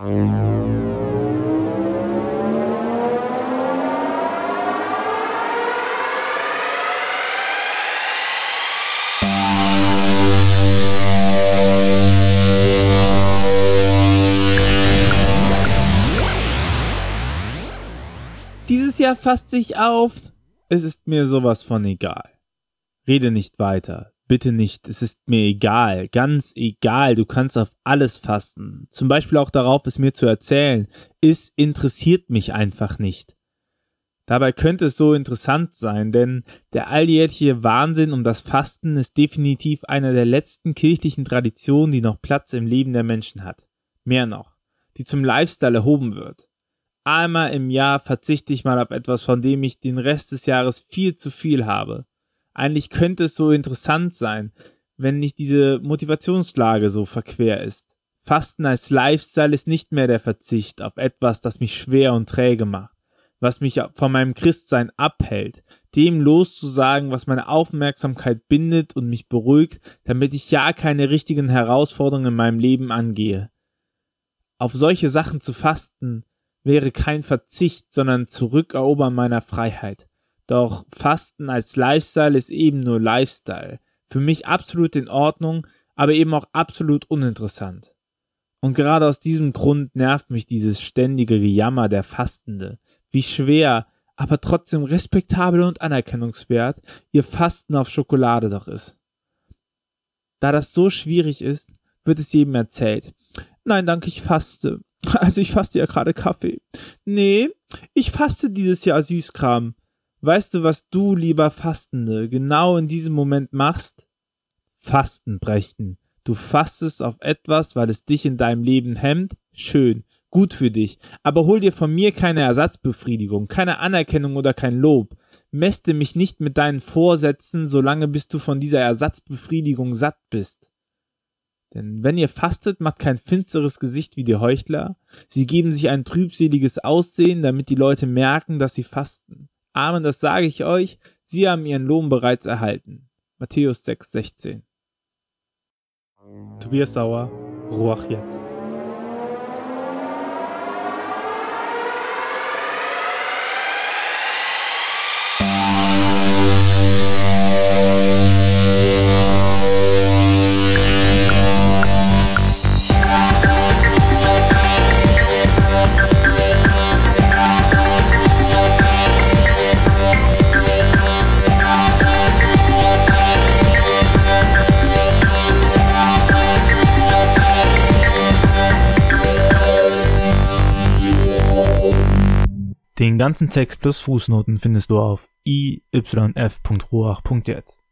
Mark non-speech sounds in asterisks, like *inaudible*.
Dieses Jahr fasst sich auf. Es ist mir sowas von egal. Rede nicht weiter. Bitte nicht. Es ist mir egal. Ganz egal. Du kannst auf alles fasten. Zum Beispiel auch darauf, es mir zu erzählen. Es interessiert mich einfach nicht. Dabei könnte es so interessant sein, denn der alljährliche Wahnsinn um das Fasten ist definitiv einer der letzten kirchlichen Traditionen, die noch Platz im Leben der Menschen hat. Mehr noch, die zum Lifestyle erhoben wird. Einmal im Jahr verzichte ich mal auf etwas, von dem ich den Rest des Jahres viel zu viel habe. Eigentlich könnte es so interessant sein, wenn nicht diese Motivationslage so verquer ist. Fasten als Lifestyle ist nicht mehr der Verzicht auf etwas, das mich schwer und träge macht, was mich von meinem Christsein abhält, dem loszusagen, was meine Aufmerksamkeit bindet und mich beruhigt, damit ich ja keine richtigen Herausforderungen in meinem Leben angehe. Auf solche Sachen zu fasten wäre kein Verzicht, sondern Zurückerobern meiner Freiheit. Doch Fasten als Lifestyle ist eben nur Lifestyle. Für mich absolut in Ordnung, aber eben auch absolut uninteressant. Und gerade aus diesem Grund nervt mich dieses ständige Gejammer der Fastende. Wie schwer, aber trotzdem respektabel und anerkennungswert ihr Fasten auf Schokolade doch ist. Da das so schwierig ist, wird es jedem erzählt. Nein, danke, ich faste. *laughs* Also ich faste ja gerade Kaffee. Nee, ich faste dieses Jahr Süßkram. Weißt du, was du, lieber Fastende, genau in diesem Moment machst? Fasten brechen. Du fastest auf etwas, weil es dich in deinem Leben hemmt? Schön, gut für dich. Aber hol dir von mir keine Ersatzbefriedigung, keine Anerkennung oder kein Lob. Mäste mich nicht mit deinen Vorsätzen, solange bis du von dieser Ersatzbefriedigung satt bist. Denn wenn ihr fastet, macht kein finsteres Gesicht wie die Heuchler. Sie geben sich ein trübseliges Aussehen, damit die Leute merken, dass sie fasten. Amen, das sage ich euch, sie haben ihren Lohn bereits erhalten. Matthäus 6, 16. Tobias Sauer, Ruach jetzt. Den ganzen Text plus Fußnoten findest du auf iyf.ruach.jetzt.